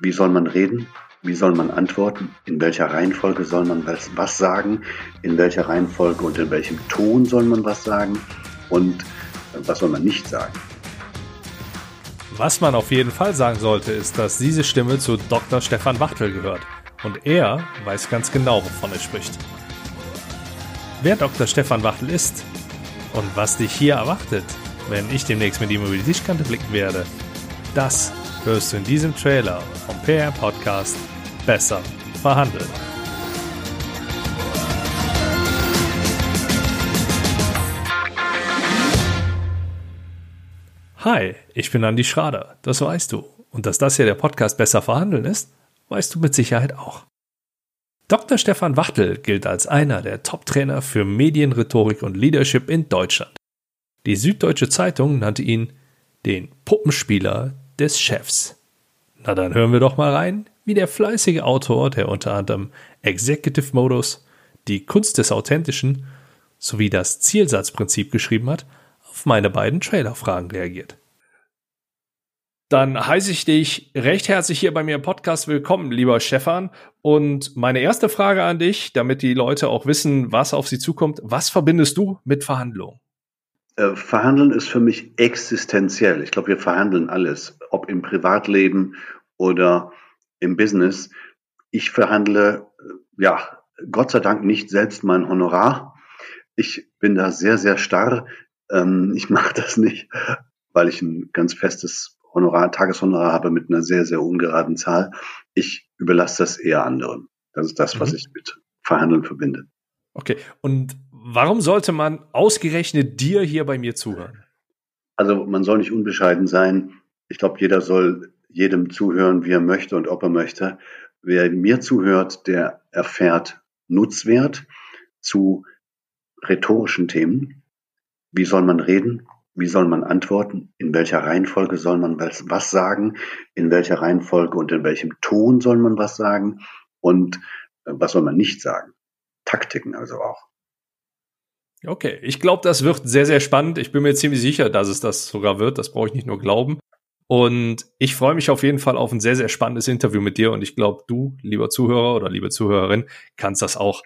Wie soll man reden? Wie soll man antworten? In welcher Reihenfolge soll man was sagen? In welcher Reihenfolge und in welchem Ton soll man was sagen? Und was soll man nicht sagen? Was man auf jeden Fall sagen sollte, ist, dass diese Stimme zu Dr. Stefan Wachtel gehört. Und er weiß ganz genau, wovon er spricht. Wer Dr. Stefan Wachtel ist und was dich hier erwartet, wenn ich demnächst mit ihm über die Tischkante blicken werde, das hörst du in diesem Trailer vom PR Podcast Besser verhandeln. Hi, ich bin Andi Schrader, das weißt du. Und dass das hier der Podcast Besser verhandeln ist, weißt du mit Sicherheit auch. Dr. Stefan Wachtel gilt als einer der Top-Trainer für Medienrhetorik und Leadership in Deutschland. Die Süddeutsche Zeitung nannte ihn den Puppenspieler des Chefs. Na dann hören wir doch mal rein, wie der fleißige Autor, der unter anderem Executive Modus, die Kunst des Authentischen sowie das Zielsatzprinzip geschrieben hat, auf meine beiden Trailerfragen reagiert. Dann heiße ich dich recht herzlich hier bei mir im Podcast willkommen, lieber Stefan. Und meine erste Frage an dich, damit die Leute auch wissen, was auf sie zukommt. Was verbindest du mit Verhandlungen? Äh, verhandeln ist für mich existenziell. Ich glaube, wir verhandeln alles, ob im Privatleben oder im Business. Ich verhandle, äh, ja, Gott sei Dank nicht selbst mein Honorar. Ich bin da sehr, sehr starr. Ähm, ich mache das nicht, weil ich ein ganz festes Honorar, Tageshonorar habe mit einer sehr, sehr ungeraden Zahl. Ich überlasse das eher anderen. Das ist das, was mhm. ich mit Verhandeln verbinde. Okay. Und Warum sollte man ausgerechnet dir hier bei mir zuhören? Also man soll nicht unbescheiden sein. Ich glaube, jeder soll jedem zuhören, wie er möchte und ob er möchte. Wer mir zuhört, der erfährt Nutzwert zu rhetorischen Themen. Wie soll man reden? Wie soll man antworten? In welcher Reihenfolge soll man was sagen? In welcher Reihenfolge und in welchem Ton soll man was sagen? Und äh, was soll man nicht sagen? Taktiken also auch. Okay, ich glaube, das wird sehr, sehr spannend. Ich bin mir ziemlich sicher, dass es das sogar wird. Das brauche ich nicht nur glauben. Und ich freue mich auf jeden Fall auf ein sehr, sehr spannendes Interview mit dir. Und ich glaube, du, lieber Zuhörer oder liebe Zuhörerin, kannst das auch.